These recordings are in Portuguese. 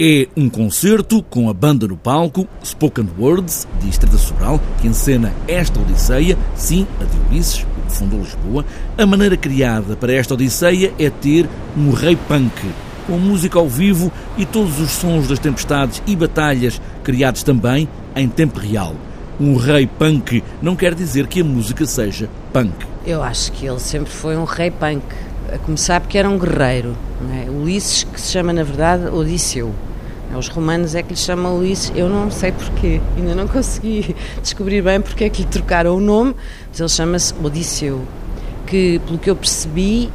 É um concerto com a banda no palco, Spoken Words, de Estrada Sobral, que encena esta Odisseia, sim, a de Ulisses, o que fundou Lisboa. A maneira criada para esta Odisseia é ter um rei punk, com música ao vivo e todos os sons das tempestades e batalhas criados também em tempo real. Um rei punk não quer dizer que a música seja punk. Eu acho que ele sempre foi um rei punk a começar porque era um guerreiro. É? Ulisses, que se chama na verdade Odisseu. É, os romanos é que lhe chamam Ulisses, eu não sei porquê, ainda não consegui descobrir bem porque é que lhe trocaram o nome, mas ele chama-se Odisseu. Que, pelo que eu percebi,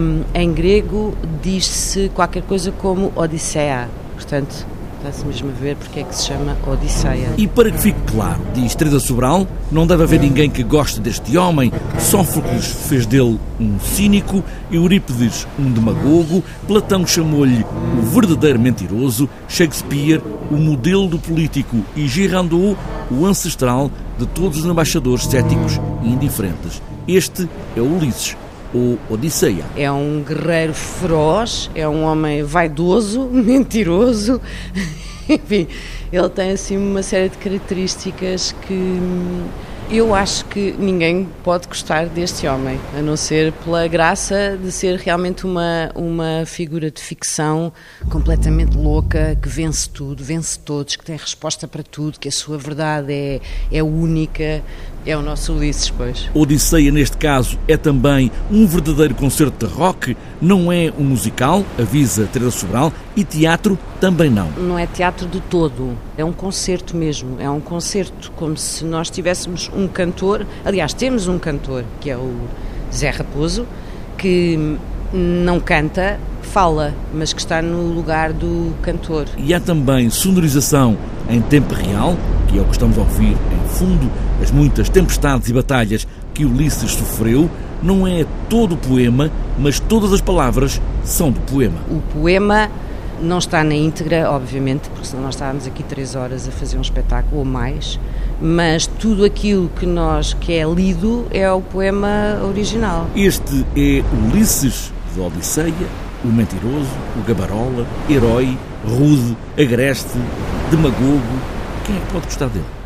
um, em grego diz-se qualquer coisa como Odisseia. Portanto, Está-se mesmo a ver porque é que se chama Odisseia. E para que fique claro, diz Teresa Sobral, não deve haver ninguém que goste deste homem. Sófocles fez dele um cínico, Eurípides um demagogo, Platão chamou-lhe o verdadeiro mentiroso, Shakespeare o modelo do político e Girardot o ancestral de todos os embaixadores céticos e indiferentes. Este é Ulisses, ou Odisseia. É um guerreiro feroz, é um homem vaidoso, mentiroso. Enfim, ele tem assim uma série de características que hum, eu acho que ninguém pode gostar deste homem, a não ser pela graça de ser realmente uma, uma figura de ficção completamente louca, que vence tudo, vence todos, que tem resposta para tudo, que a sua verdade é, é única. É o nosso Ulisses, pois. Odisseia, neste caso, é também um verdadeiro concerto de rock, não é um musical, avisa Teresa Sobral, e teatro também não. Não é teatro de todo, é um concerto mesmo, é um concerto como se nós tivéssemos um cantor, aliás, temos um cantor, que é o Zé Raposo, que não canta, fala, mas que está no lugar do cantor. E há também sonorização em tempo real, que é o que estamos a ouvir em fundo, as muitas tempestades e batalhas que Ulisses sofreu, não é todo o poema, mas todas as palavras são do poema. O poema não está na íntegra, obviamente, porque senão nós estávamos aqui três horas a fazer um espetáculo ou mais, mas tudo aquilo que nós que é lido é o poema original. Este é Ulisses de Odisseia, o mentiroso, o gabarola, herói, rude, agreste, demagogo. Quem é que pode gostar dele?